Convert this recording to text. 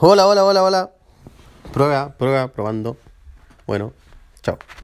Hola, hola, hola, hola. Prueba, prueba, probando. Bueno, chao.